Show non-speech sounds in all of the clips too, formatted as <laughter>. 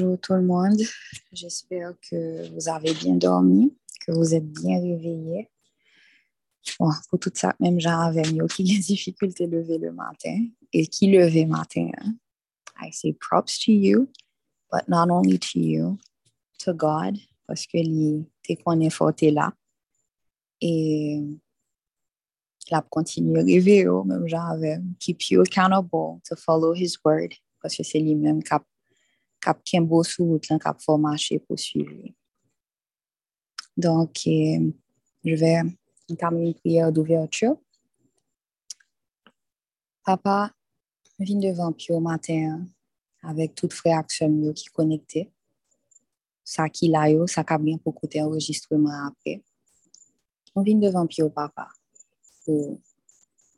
Bonjour tout le monde, j'espère que vous avez bien dormi, que vous êtes bien réveillés. Bon, pour tout ça, même j'avais mieux qui a <laughs> difficulté de lever le matin et qui levait matin. Hein. I say props to you, but not only to you, to God, parce que lui, t'es qu'on est fort là. Et la continuer à rêver, oh, même j'avais keep you accountable to follow his word, parce que c'est lui-même qui a kap kenbo sou route lan, kap fò marcher pour suivre. Donc, euh, je vais entamer une prière d'ouverture. Papa, vin devant pio matin avec tout frère action qui connecté. Ça qui là yo, ça ka bien pour côté enregistrement après. On vient devant pio papa pour,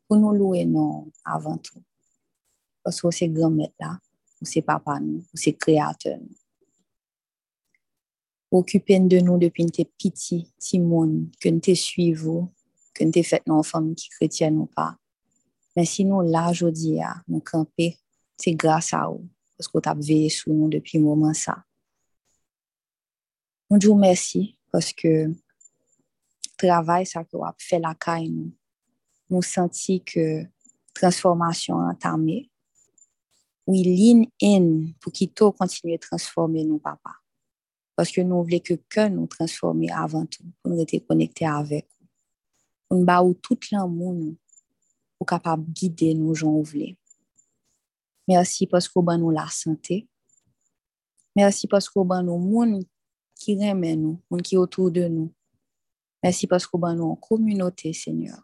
pour nous louer non avant tout. Parce que c'est grand maître là ou c'est papa nous, ou c'est créateur nous. Occupez de nous depuis que nous petit, petit que nous suivons, que nous fait nos femmes qui chrétiennes ou pas. Mais sinon, là, aujourd'hui, nous camper, c'est grâce à vous, parce que vous avez veillé sur nous depuis un moment ça. Nous vous merci parce que le travail ça que vous avez fait la caille nous, nous senti que transformation entamée, we lean in pour qu'il continue à transformer nos papa. Parce que nous voulons que que nous transformer avant tout, pour nous être connectés avec vous. Pour nous avoir tout l'amour pour capable guider nos gens. Merci parce que vous nous la santé. Merci parce que vous nous monde qui aime nous, monde qui est autour de nous. Merci parce que vous nous en communauté, Seigneur.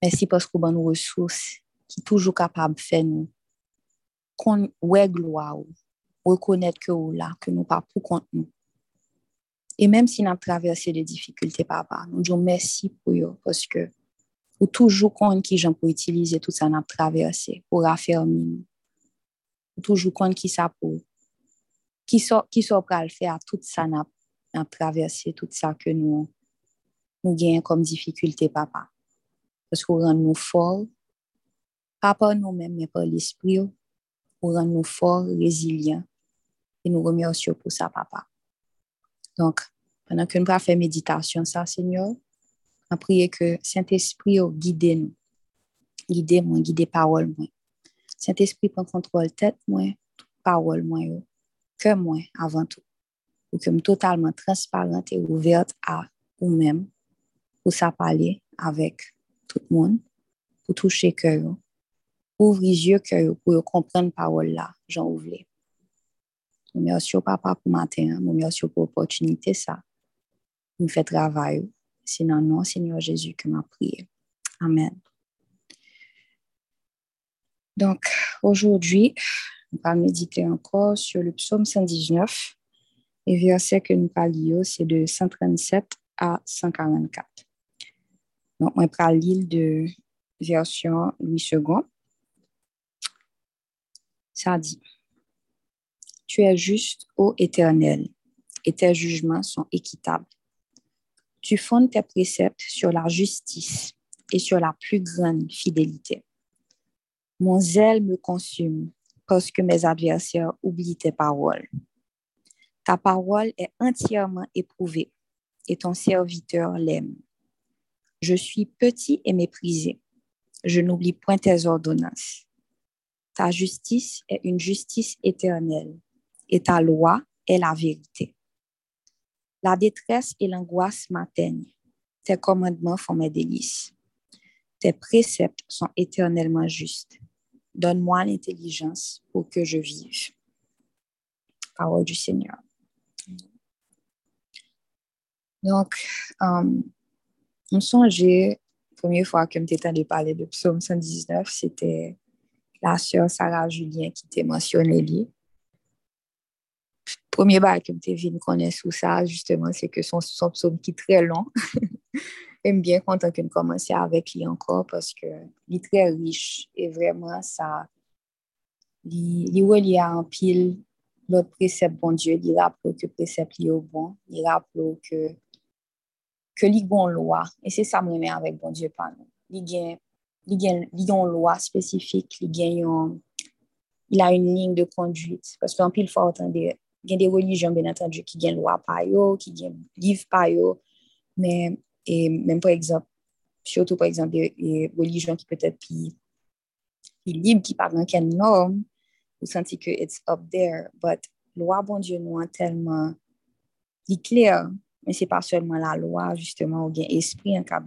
Merci parce que vous nous ressources qui toujours capables de faire nous qu'on ouais gloire reconnaître que ou là que nous pas pour compte nous. Et même si nous avons traversé des difficultés papa nous disons merci pour eux parce que ou toujours compte qui j'en pour utiliser tout ça n'a traversé pour raffermir nous. Ou compte qui ça pour qui sort qui sort pour le faire tout ça n'a traversé tout nous nous gagnons comme difficulté papa. Parce qu'on rend nous forts. Pas par nous-mêmes mais par l'esprit pour rendre nous forts, résilients. Et nous remercions pour ça, papa. Donc, pendant que nous allons faire méditation, ça, Seigneur, on prie que Saint-Esprit guide nous. Guide moi, guide parole moi. Saint-Esprit prend contrôle tête moi, parole moi, que moi avant tout. Pour que je totalement transparente et ouverte à vous-même, pour ça parler avec tout le monde, pour toucher cœur, ouvre les yeux que pour comprendre parole là, j'en ouvre. Merci au papa pour matin, merci pour l'opportunité ça. Nous fait travail. C'est dans nom Seigneur Jésus que m'a prié. Amen. Donc, aujourd'hui, on va méditer encore sur le psaume 119. Et verset que nous parlions, c'est de 137 à 144. Donc, on va lire de version Louis II. Dit, Tu es juste, ô Éternel, et tes jugements sont équitables. Tu fondes tes préceptes sur la justice et sur la plus grande fidélité. Mon zèle me consume parce que mes adversaires oublient tes paroles. Ta parole est entièrement éprouvée et ton serviteur l'aime. Je suis petit et méprisé. Je n'oublie point tes ordonnances. Ta justice est une justice éternelle et ta loi est la vérité. La détresse et l'angoisse m'atteignent. Tes commandements font mes délices. Tes préceptes sont éternellement justes. Donne-moi l'intelligence pour que je vive. Parole du Seigneur. Donc, um, on songeait, première fois que je allé parler de Psaume 119, c'était la sœur Sarah Julien qui t'a mentionné lui. Premier bail que tu vu connaître sous ça, justement, c'est que son, son psaume qui est très long. <laughs> J'aime bien content qu'on commence avec lui encore parce que il est très riche et vraiment ça, il, a en pile notre précepte bon Dieu, il rappelle que le précepte est bon, il rappelle que que li bon loi et c'est ça met avec bon Dieu pas nous. Li gen, li gen loi li gen yon, il a une ligne de conduite. Parce qu'en pile fois, il y a des religions, bien entendu, qui ont loi par eux, qui ont livre par eux, mais et même par exemple, surtout par exemple, des religions qui peut-être plus, libres, qui parlent quelle norme, vous sentez que it's up there, but loi, bon Dieu, nous, tellement clair, mais c'est pas seulement la loi, justement, ou bien esprit en cap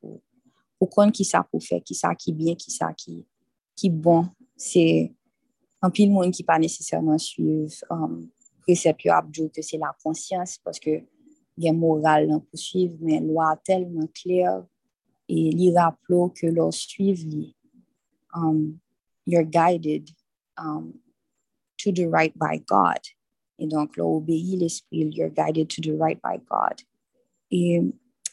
pour, pour connaître qui ça pour faire, qui ça qui bien, qui ça qui, qui bon. C'est un pile monde qui pas nécessairement suivre um, précepte abdou que c'est la conscience parce que il y a moral pour suivre, mais loi tellement claire et li rappelons que l'on suive um, you're guided um, to the right by God. Et donc, là, obéit l'esprit, you're guided to the right by God. Et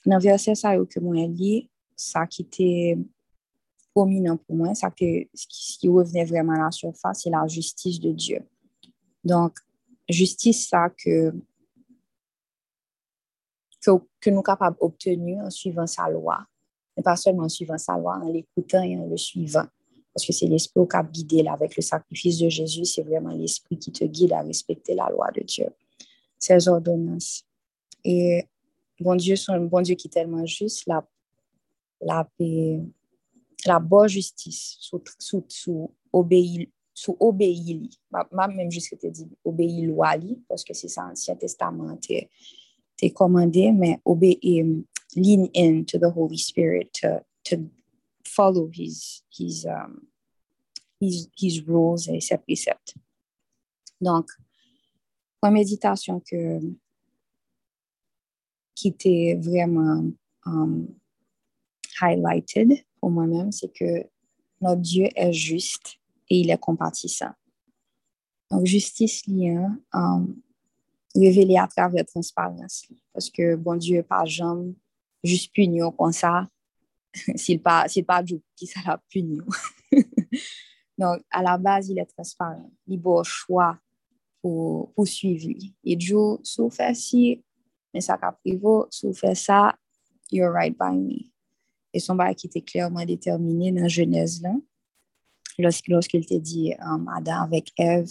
dans le verset ça que moi lis, ça qui était prominent pour moi, ça que, ce qui revenait vraiment à la surface, c'est la justice de Dieu. Donc, justice, ça que, que, nous sommes capables d'obtenir en suivant sa loi, mais pas seulement en suivant sa loi, en l'écoutant et en le suivant. Parce que c'est l'esprit qui a guidé avec le sacrifice de Jésus, c'est vraiment l'esprit qui te guide à respecter la loi de Dieu, ses ordonnances. Et bon Dieu, un bon Dieu qui est tellement juste, la, la, la bonne justice sous, sous, sous obéir sous obéir même jusqu'à te dit obéir loi parce que c'est ça ancien testament t'es commandé mais obéir lean into the Holy Spirit to, to follow his, his, um, his, his rules et ses préceptes. Donc, la méditation que, qui était vraiment um, highlighted pour moi-même, c'est que notre Dieu est juste et il est compatissant. Donc, justice lien um, révélée à travers transparence. Parce que bon Dieu pas jamais juste punir comme ça, <laughs> s'il pas, s'il pas du qui ça la punir. Donc, à la base, il est transparent. Il a choix pour, pour suivre. Et Dieu, si vous faites mais ça qu'a privé, si vous faites ça, you're right by me. Et son bail qui était clairement déterminé dans Genèse là, lorsqu'il te dit um, Adam avec Ève,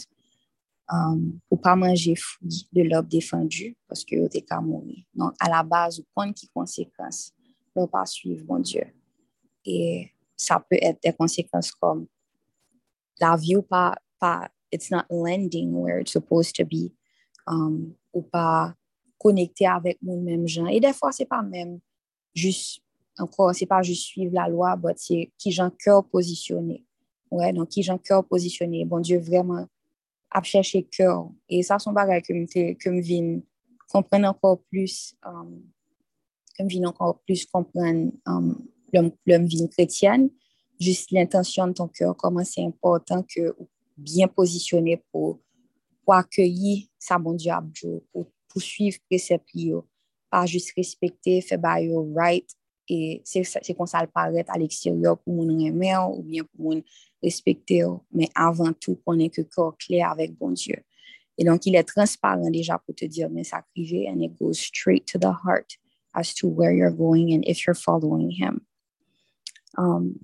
um, pour pas manger fruit de l'arbre défendu parce que vous qu'à mourir. Donc, à la base, vous prenez qui conséquences ne pas suivre mon Dieu. Et ça peut être des conséquences comme la vie ou pas, pas it's not landing where it's supposed to be, um, ou pas connecté avec mon même gens. Et des fois, c'est pas même juste, encore, c'est pas juste suivre la loi, c'est qui j'ai cœur positionné. Ouais, donc qui j'ai cœur positionné. Bon Dieu, vraiment, à chercher cœur. Et ça, c'est un bagage que je viens comprendre encore plus, um, que je encore plus comprendre um, l'homme vie chrétienne, juste l'intention de ton cœur, comment c'est important que bien positionné pour, pour accueillir sa bon Dieu pour, pour suivre préceptes, pas juste respecter, faire by right, et c'est comme ça le paraît à l'extérieur pour mon aimer ou bien pour mon respecter, mais avant tout, qu'on ait que corps clair avec bon Dieu. Et donc, il est transparent déjà pour te dire, mais ça privé, and it goes straight to the heart as to where you're going and if you're following him. Um,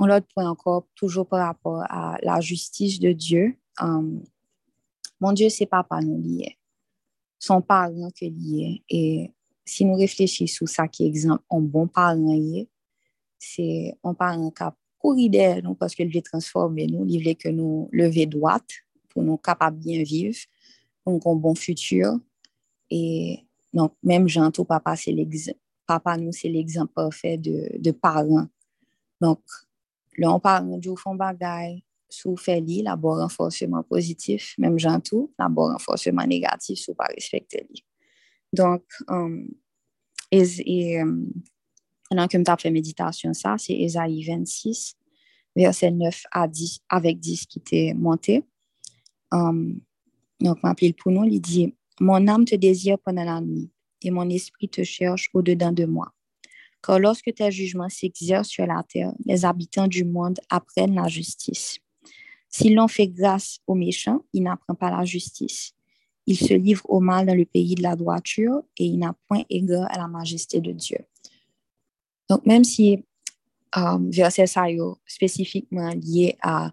on l'autre point encore, toujours par rapport à la justice de Dieu. Um, mon Dieu, c'est papa nous lié. Son parent que lié. Et si nous réfléchissons sur ça qui est exemple, un bon parent c'est un parent qui a couru nous parce qu'il veut transformer nous, il veut que nous lever droite pour nous capables bien vivre, pour un bon futur. Et donc, même Jean, tout papa. Papa, nous, c'est l'exemple parfait de, de parents. Donc, là, on parle du fond bagaille, sous fait li, la bon renforcement positif, même Jean tout, la bon renforcement négatif, sous pas respecter li. Donc, um, et, um, pendant que je fait méditation, ça, c'est Esaïe 26, verset 9 à 10, avec 10 qui était monté. Um, donc, m'appelle pour nous, il dit, mon âme te désire pendant la nuit et mon esprit te cherche au-dedans de moi. Car lorsque tes jugements s'exercent sur la terre, les habitants du monde apprennent la justice. Si l'on fait grâce aux méchants, il n'apprend pas la justice. Il se livre au mal dans le pays de la droiture et il n'a point égard à la majesté de Dieu. Donc, même si um, verset ça spécifiquement lié à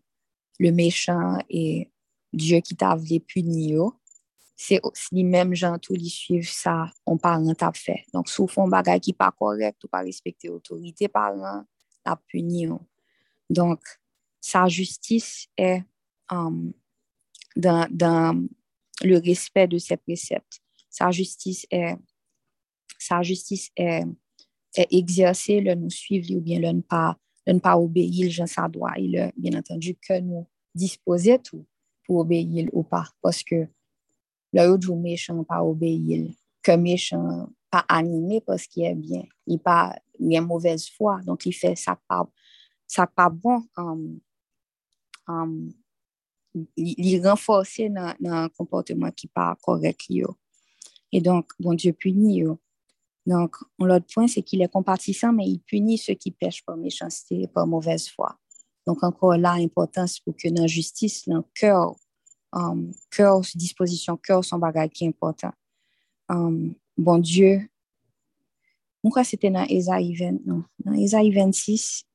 le méchant et Dieu qui t'a voulu punir, c'est les mêmes gens qui les suivent ça, on parle t'a fait. Donc, si font bagage qui pas correct ou pas respecter l'autorité parlant, la punir. Donc, sa justice est um, dans, le respect de ses préceptes. Sa justice est, sa justice est, exercée, le nous suivre ou bien le ne pas, le ne pas obéir, le ça doit. Il a bien entendu que nous disposer tout pour obéir ou pas. Parce que le autre méchant pas obéir, que méchant pas animé parce qu'il est bien. Il pas il a mauvaise foi, donc il fait ça pas ça pas bon. Il renforce dans un comportement qui pas correct Et donc bon Dieu punit Donc l'autre point c'est qu'il est compatissant mais il punit ceux qui pêchent par méchanceté par mauvaise foi. Donc encore là l'importance pour que dans justice dans cœur um, cœur disposition cœur son bagage qui est important. Um, bon Dieu moi c'était dans Esaïe 20 non dans Esaïe 26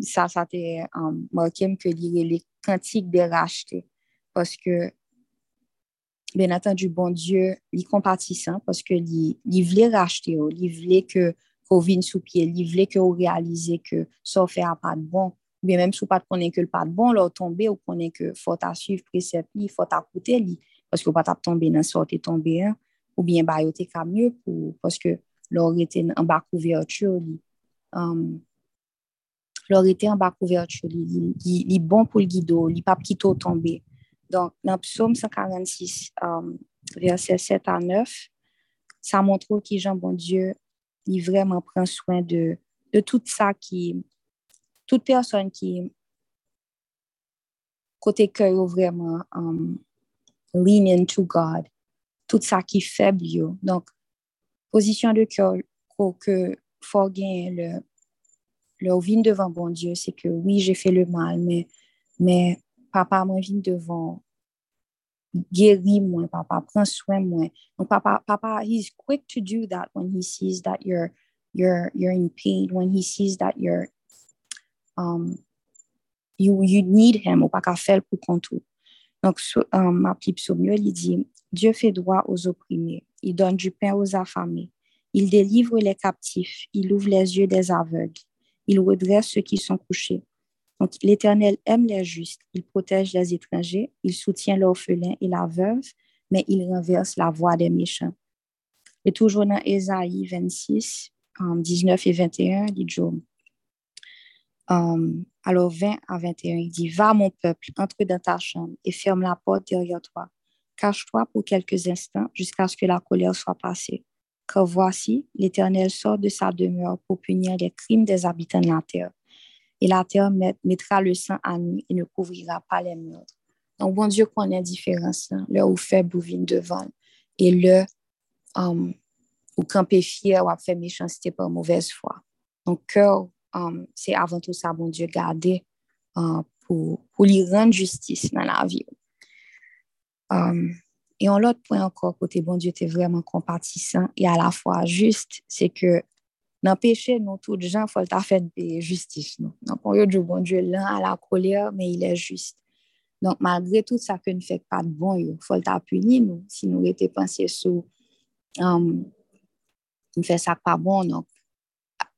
ça ça était um, marqué que lire les cantiques des rachetés parce que bien entendu bon Dieu il compatissant parce que il, il voulait racheter il voulait que qu'on vienne sous pied il voulait que vous réalisez que ça fait pas de bon. Bien même si pas de connaître que le pas de bon là tomber ou connaît que faut à suivre précepte il faut à écouter parce que pas tomber dans sorte tomber hein, ou bien bah yote mieux pour parce que leur était en bas couverture um, leur était en bas couverture, il est bon pour le guido, il pas quitter tomber. Donc, dans Psaume 146, um, versets 7 à 9, ça montre que Jean bon Dieu, il vraiment prend soin de, de tout ça qui, toute personne qui, côté cœur vraiment, um, lean into God, tout ça qui est faible. Donc, position de cœur que faut gagner le, le vin devant bon Dieu, c'est que oui, j'ai fait le mal, mais, mais papa m'a vient devant. Guéris moi, papa, prends soin moi. Donc, papa, papa, he's quick to do that when he sees that you're, you're, you're in pain, when he sees that you're, um, you, you need him, ou pas qu'à faire pour compte Donc, um, ma psaume, il dit, Dieu fait droit aux opprimés, il donne du pain aux affamés, il délivre les captifs, il ouvre les yeux des aveugles, il redresse ceux qui sont couchés. Donc, l'Éternel aime les justes, il protège les étrangers, il soutient l'orphelin et la veuve, mais il renverse la voix des méchants. Et toujours dans Ésaïe 26, 19 et 21, il dit um, alors 20 à 21, il dit, Va mon peuple, entre dans ta chambre et ferme la porte derrière toi. Cache-toi pour quelques instants jusqu'à ce que la colère soit passée voici, l'Éternel sort de sa demeure pour punir les crimes des habitants de la terre. Et la terre mettra le sang à nu et ne couvrira pas les meurtres. Donc, bon Dieu connaît la différence, là, le où fait bouvine devant et le um, où camper fier ou a fait méchanceté par mauvaise foi. Donc, um, c'est avant tout ça, bon Dieu, garder uh, pour, lui rendre justice dans la vie. Um, et en l'autre point encore, côté bon Dieu, tu es vraiment compatissant et à la fois juste, c'est que dans le péché, nous, tous les gens, il faut faire de justice. Nous. Donc, on dit bon Dieu l'un à la colère, mais il est juste. Donc, malgré tout ça que ne fait pas de bon, il faut punir, nous, si nous étions pensés sur um, ne fait ça pas bon, donc,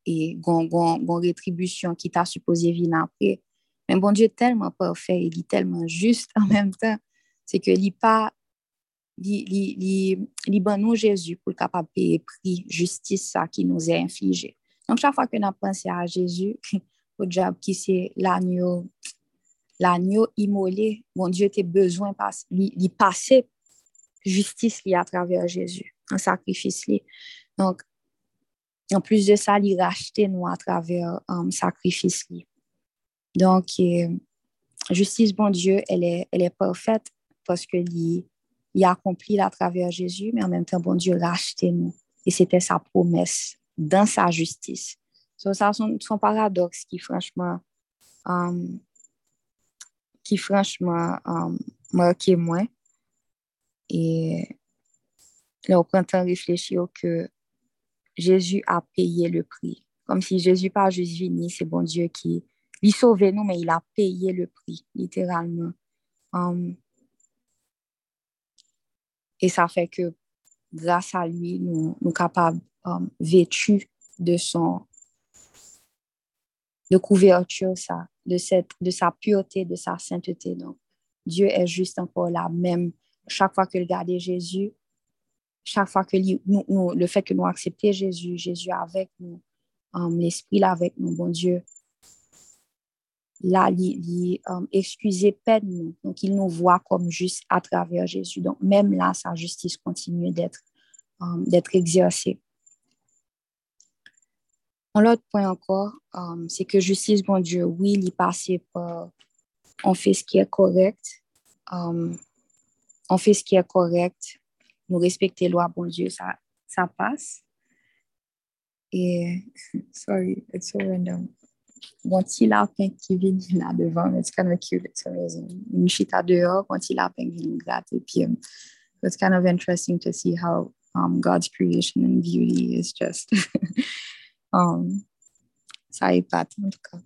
et gon, gon, gon rétribution qui t'a supposé venir après. Mais bon Dieu tellement parfait, il est tellement juste en même temps, c'est que il pas li, li, ban Jésus pour capable payer prix justice ça qui nous est infligé. Donc chaque fois que nous pensons à Jésus, <laughs> au diable qui c'est l'agneau l'agneau immolé, mon Dieu tes besoin passe li, passer justice li à travers Jésus, un sacrifice li. Donc en plus de ça, il racheter nous à travers un um, sacrifice li. Donc justice bon elle est elle est parfaite parce que li il a accompli à travers Jésus, mais en même temps, bon Dieu racheté nous. Et c'était sa promesse dans sa justice. So, ça, son, son paradoxe qui, franchement, um, qui, franchement, um, marqué moi. Et là, au printemps, réfléchir que Jésus a payé le prix. Comme si Jésus pas juste venu, c'est bon Dieu qui il sauvé nous, mais il a payé le prix, littéralement. Um, et ça fait que grâce à lui, nous sommes capables, um, vêtus de son de couverture, de, de sa pureté, de sa sainteté. Donc, Dieu est juste encore là, même chaque fois que regardez Jésus, chaque fois que le fait que nous acceptons Jésus, Jésus avec nous, um, l'Esprit là avec nous, bon Dieu, là, il, um, excusez peine nous. Donc, il nous voit comme juste à travers Jésus. Donc, même là, sa justice continue d'être um, exercée. L'autre point encore, um, c'est que justice, bon Dieu, oui, il est par, on fait ce qui est correct, on fait ce qui est correct, nous respecter lois, bon Dieu, ça, ça passe. Et, <laughs> sorry, it's so random. Bon petit lapin qui vient là devant, it's kind of cute, it's amazing. Une chita lapin qui vient gratter, puis um, it's kind of interesting to see how um, God's creation and beauty is just <laughs> Um, ça pas en tout cas.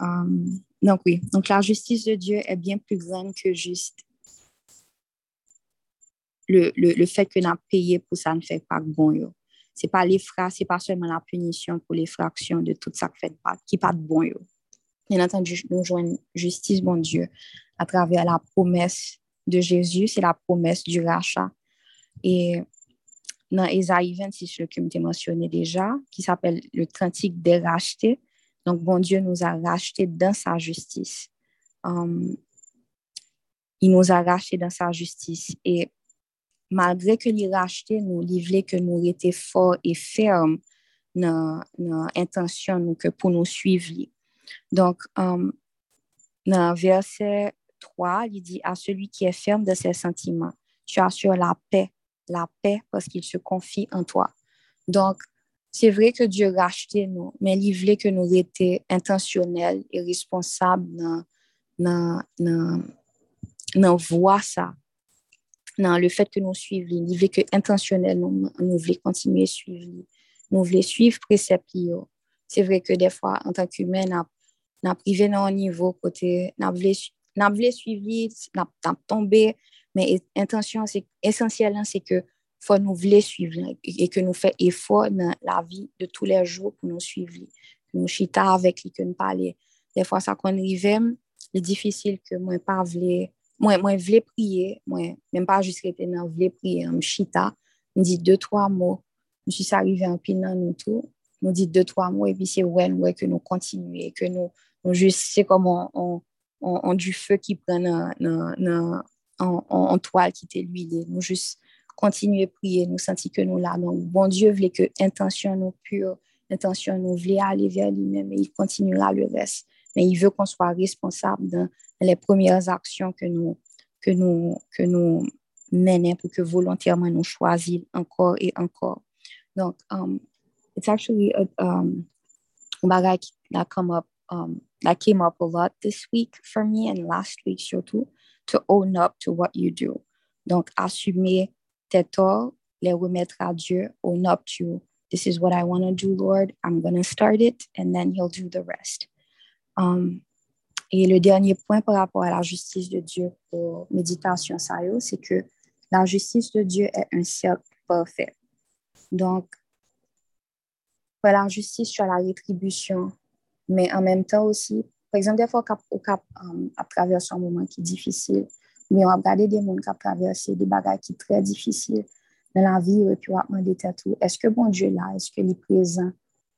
Um, donc oui, donc la justice de Dieu est bien plus grande que juste le, le, le fait que nous payé pour ça ne fait pas bon. Yo. C'est pas les ce c'est pas seulement la punition pour les fractions de tout ça qui fait pas, de bon. Yo. Bien entendu, nous jouons justice, bon Dieu, à travers la promesse de Jésus, c'est la promesse du rachat. Et dans Esaïe 26, le que mentionné déjà, qui s'appelle le cantique des rachetés. Donc, bon Dieu nous a rachetés dans sa justice. Um, il nous a rachetés dans sa justice. Et malgré que les rachetés, nous, il voulait que nous étions forts et fermes dans l'intention que pour nous suivre. Donc, um, dans verset 3, il dit à celui qui est ferme de ses sentiments, tu assures la paix la paix parce qu'il se confie en toi. Donc, c'est vrai que Dieu racheté nous, mais il voulait que nous étions intentionnels et responsables dans, dans, dans, voir ça, dans le fait que nous suivions. Il voulait que intentionnel, nous, voulions continuer à suivre. Nous voulions suivre préceptes. C'est vrai que des fois, en tant qu'humain, nous avons privé dans un niveau côté, nous voulons suivre, nous avons tombé, mais intention, c'est essentiel, c'est que faut nous voulons suivre et que nous faisons effort dans la vie de tous les jours pour nous suivre. Nous chita avec lui, que nous parler. Des fois, ça qu'on arrive, c'est difficile que moi pas moi, moi voulais prier, moi, même pas juste rester dans voulais prier, je chita, me dit deux, trois mots. Je suis arrivé en pinant nous tout, nous dit deux, trois mots et puis c'est ouais, ouais, que nous continuons, que nous, nous juste, c'est comme on, on, on, du feu qui prend dans, dans, en, toile qui était l'huile. Nous juste continuer à prier, nous sentir que nous là. Donc, bon Dieu voulait que intention nous pure, intention nous voulait aller vers lui-même et il continuera le reste. Mais il veut qu'on soit responsable dans les premières actions que nous, que nous, que nous menons pour que volontairement nous choisissions encore et encore. Donc, um, it's actually a, um, that come up, um, that came up a lot this week for me and last week surtout to own up to what you do. Donc, assumer tes torts, les remettre à Dieu, own up to this is what I want to do, Lord. I'm going to start it and then He'll do the rest. Um, et le dernier point par rapport à la justice de Dieu pour méditation, c'est que la justice de Dieu est un cercle parfait. Donc, pour la justice, tu as la rétribution, mais en même temps aussi, par exemple, des fois, au cap, um, à traverser un moment qui est difficile, mais on a regardé des gens qui ont traversé des bagages qui sont très difficiles dans la vie, et puis on a demandé tout, est-ce que bon Dieu est là, est-ce qu'il est présent?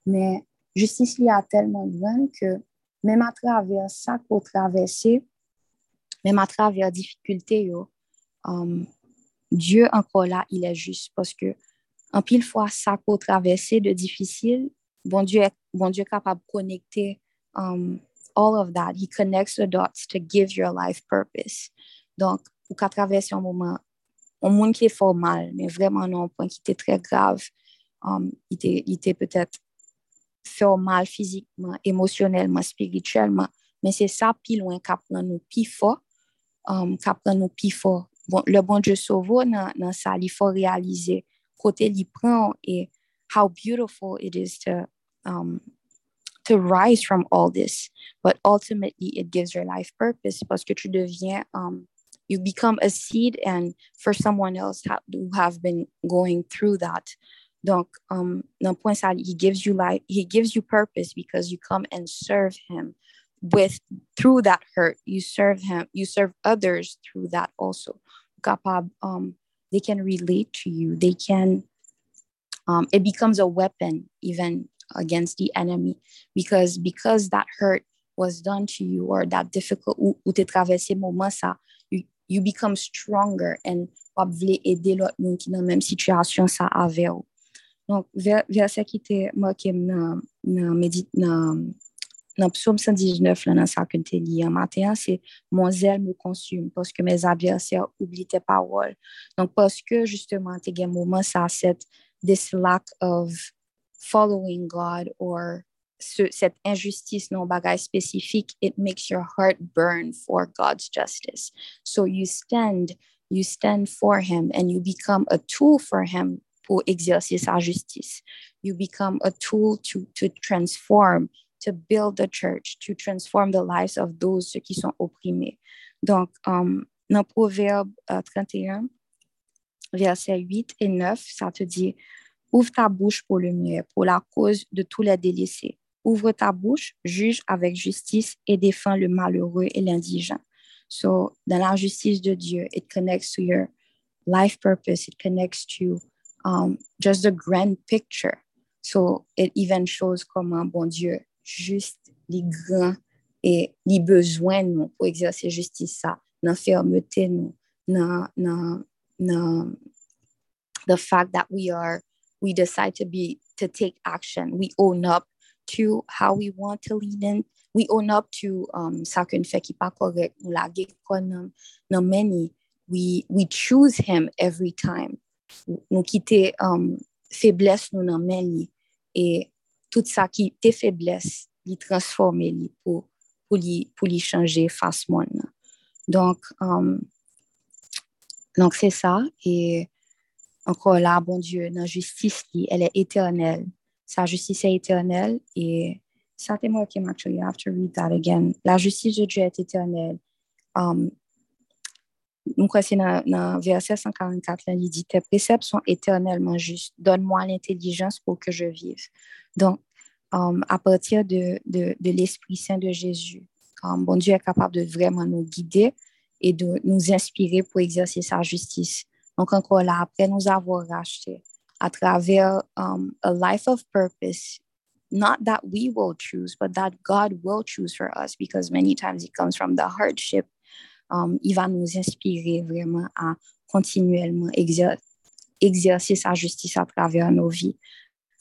Mais justice il y a tellement grande que même à travers ça qu'on traverser, même à travers difficultés, um, Dieu encore là, il est juste parce que en pile fois ça qu'on traverser de difficile, bon Dieu, bon Dieu est capable de connecter um, all of that, he connects the dots to give your life purpose. Donc, ou qu'à travers un moment, un monde qui est fort mal, mais vraiment non, un point qui était très grave, um, il était, peut-être fort mal physiquement, émotionnellement, spirituellement, mais c'est ça, plus loin, qui apprend nous plus fort, um, plus fort. Bon, le bon dans ça, il faut réaliser côté il prend et how beautiful it is to um, to rise from all this. But ultimately, it gives your life purpose que tu deviens, um, you become a seed and for someone else ha- who have been going through that. Donc, um, dans point ça, he gives you life, he gives you purpose because you come and serve him with through that hurt. You serve him, you serve others through that also. Capable, um, they can relate to you. They can, um, it becomes a weapon even against the enemy because because that hurt was done to you or that difficult ou, traversé moment ça, you, you become stronger and wap vle aider l'autre monde qui dans même situation ça avec ou. Donc, verset qui te marqué dans dans psaume 119, là, dans ça que tu en matin, c'est mon zèle me consume parce que mes adversaires oublient tes paroles. Donc, parce que justement, tu as un moment, ça, cette, this lack of following God or ce, cette injustice non bagage spécifique, it makes your heart burn for God's justice. So you stand, you stand for him and you become a tool for him pour exercer sa justice. You become a tool to, to transform, to build the church, to transform the lives of those ceux qui sont opprimés. Donc, um, dans Proverbe uh, 31, versets 8 et 9, ça te dit, ouvre ta bouche pour le mieux, pour la cause de tous les délaissés. Ouvre ta bouche, juge avec justice et défends le malheureux et l'indigent. So, dans la justice de Dieu, it connects to your life purpose, it connects to um, just the grand picture. So it even shows comment, bon Dieu, juste les grands et les besoins nous pour exercer justice ça, dans fermeté nous, dans, the fact that we are, we decide to be, to take action. We own up to how we want to lead in. We own up to um, ça qu'on fait qui pas correct. La many. We, we choose him every time nous quitter um, faiblesse nous li et tout ça qui était faiblesse li transformer li pour pour changer face mon donc um, donc c'est ça et encore là bon Dieu dans justice elle est éternelle. Sa justice est éternelle et ça moi qui actually I have to read that again. La justice de Dieu est éternelle. Um, nous dans verset 144, il dit, tes préceptes sont éternellement justes. Donne-moi l'intelligence pour que je vive. Donc, um, à partir de, de, de l'Esprit Saint de Jésus, um, bon Dieu est capable de vraiment nous guider et de nous inspirer pour exercer sa justice. Donc, encore là, après nous avoir rachetés à travers um, a life of purpose, not that we will choose, but that God will choose for us, because many times it comes from the hardship um, il va nous inspirer vraiment à continuellement exer exercer sa justice à travers nos vies.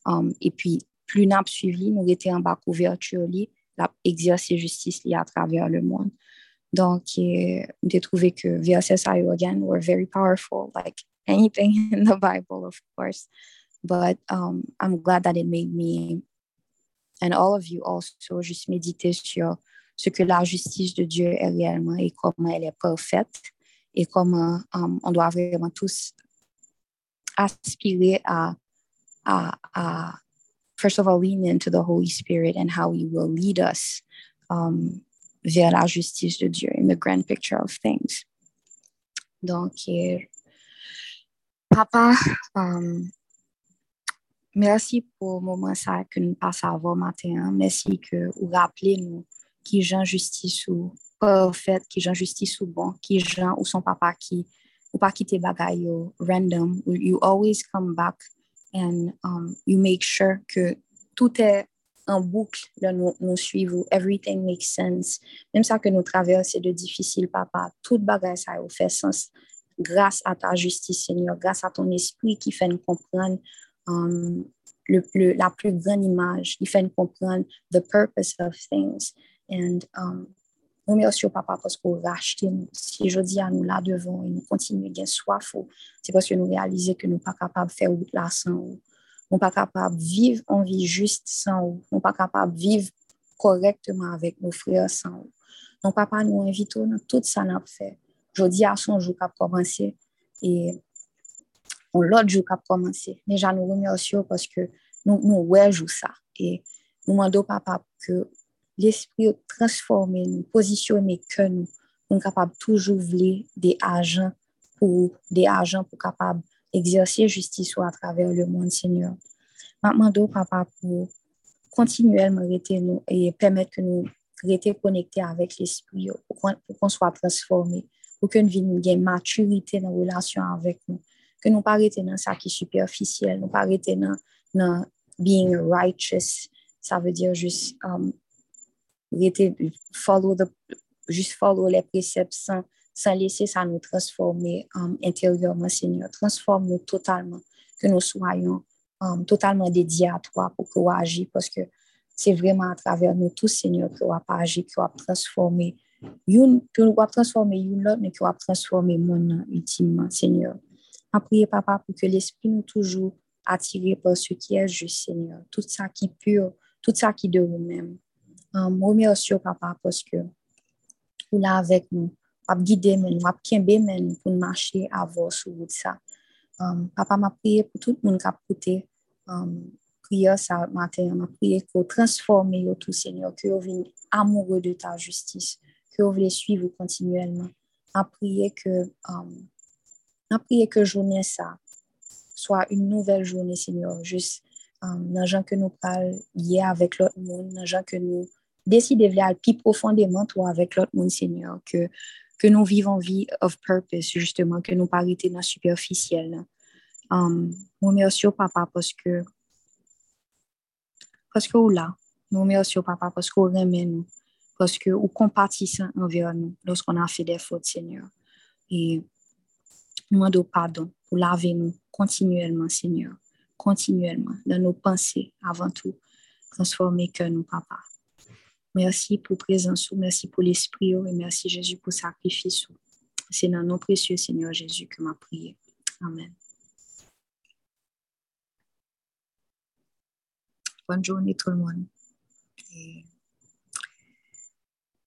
Um, et puis, plus nous suivi, nous étions en bas couverture, la exercer justice à travers le monde. Donc, j'ai trouvé que versets again were very powerful, like anything <laughs> in the Bible, of course. But um, I'm glad that it made me, and all of you also, juste méditer sur ce que la justice de Dieu est réellement et comment elle est parfaite et comment um, on doit vraiment tous aspirer à, à, à, first of all, lean into the Holy Spirit and how He will lead us um, vers la justice de Dieu in the grand picture of things. Donc, papa, um, merci pour le moment ça que nous passons avant matin. Merci que vous rappelez nous qui Jean justice ou parfait, qui Jean justice ou bon, qui Jean ou son papa qui ou pas quitter bagay random. You always come back and um, you make sure que tout est en boucle, là, nous, nous suivons, everything makes sense. Même ça que nous traversons de difficile, papa, tout bagay ça a fait sens grâce à ta justice, Seigneur, grâce à ton esprit qui fait nous comprendre um, la plus grande image, qui fait nous comprendre the purpose of things. And um, nous merci au papa parce qu'on racheté nous. Si je dis à nous là devant et nous continuons à soif, c'est parce que nous réalisons que nous ne sommes pas capables de faire route sans Nous ne sommes pas capables de vivre juste sans Nous ne sommes pas capables vivre correctement avec nos frères sans. Donc, papa, nous invitons dans tout ça nous fait. Je dis à son jour commencé et l'autre jour. Déjà, nous remercions parce que nous, nous ça. Nous papa, que l'esprit transforme nous, positionne que nous, nous capables toujours des agents pour des agents pour capables exercer justice à travers le monde, Seigneur. Maintenant, papa, pour continuellement rester nous et permettre que nous rester connectés avec l'esprit pour qu'on soit transformé, pour que nous une maturité dans la relation avec nous, que nous ne pas dans ça qui est superficiel, nous ne pas dans, dans being righteous, ça veut dire juste um, follow the, juste follow les préceptes sans, sans laisser ça nous transformer um, intérieurement, Seigneur. Transforme-nous totalement, que nous soyons um, totalement dédiés à toi pour que tu agis, parce que c'est vraiment à travers nous tous, Seigneur, agir, que tu vas transformer une, que nous va transformer une l'autre, mais que tu vas transformer mon ultimement, Seigneur. En prier, Papa, pour que l'Esprit nous toujours attiré par ce qui est juste, Seigneur. Tout ça qui est pur, tout ça qui est de vous-même. Um, remercie, Papa, parce que vous là avec nous. Vous guider nous, vous pour marcher à vous sur ça. Um, papa m'a prié pour tout le monde qui a écouté um, prière ce matin. m'a prié pour transformer tout, Seigneur, que vous venez amoureux de ta justice, que vous voulez suivre continuellement. m'a prié que, um, m'a prié que journée ça soit une nouvelle journée, Seigneur, juste um, dans gens que nous parlons hier avec l'autre monde, dans gens que nous décidons de plus profondément, toi, avec l'autre monde, Seigneur, que que nous vivons vie of purpose, justement, que nous pas dans superficiel. Um, nous remercions papa parce que parce que là. Nous remercions papa parce que vous aimez nous, parce que vous compatissez envers nous lorsqu'on a fait des fautes, Seigneur. Et nous demandons pardon pour laver nous continuellement, Seigneur, continuellement, dans nos pensées avant tout, transformer que nous, papa. Merci pour présence, merci pour l'esprit, et merci Jésus pour sacrifice. C'est dans nos précieux Seigneur Jésus que m'a prié. Amen. Bonne journée tout le monde.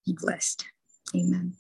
be blessed. Amen.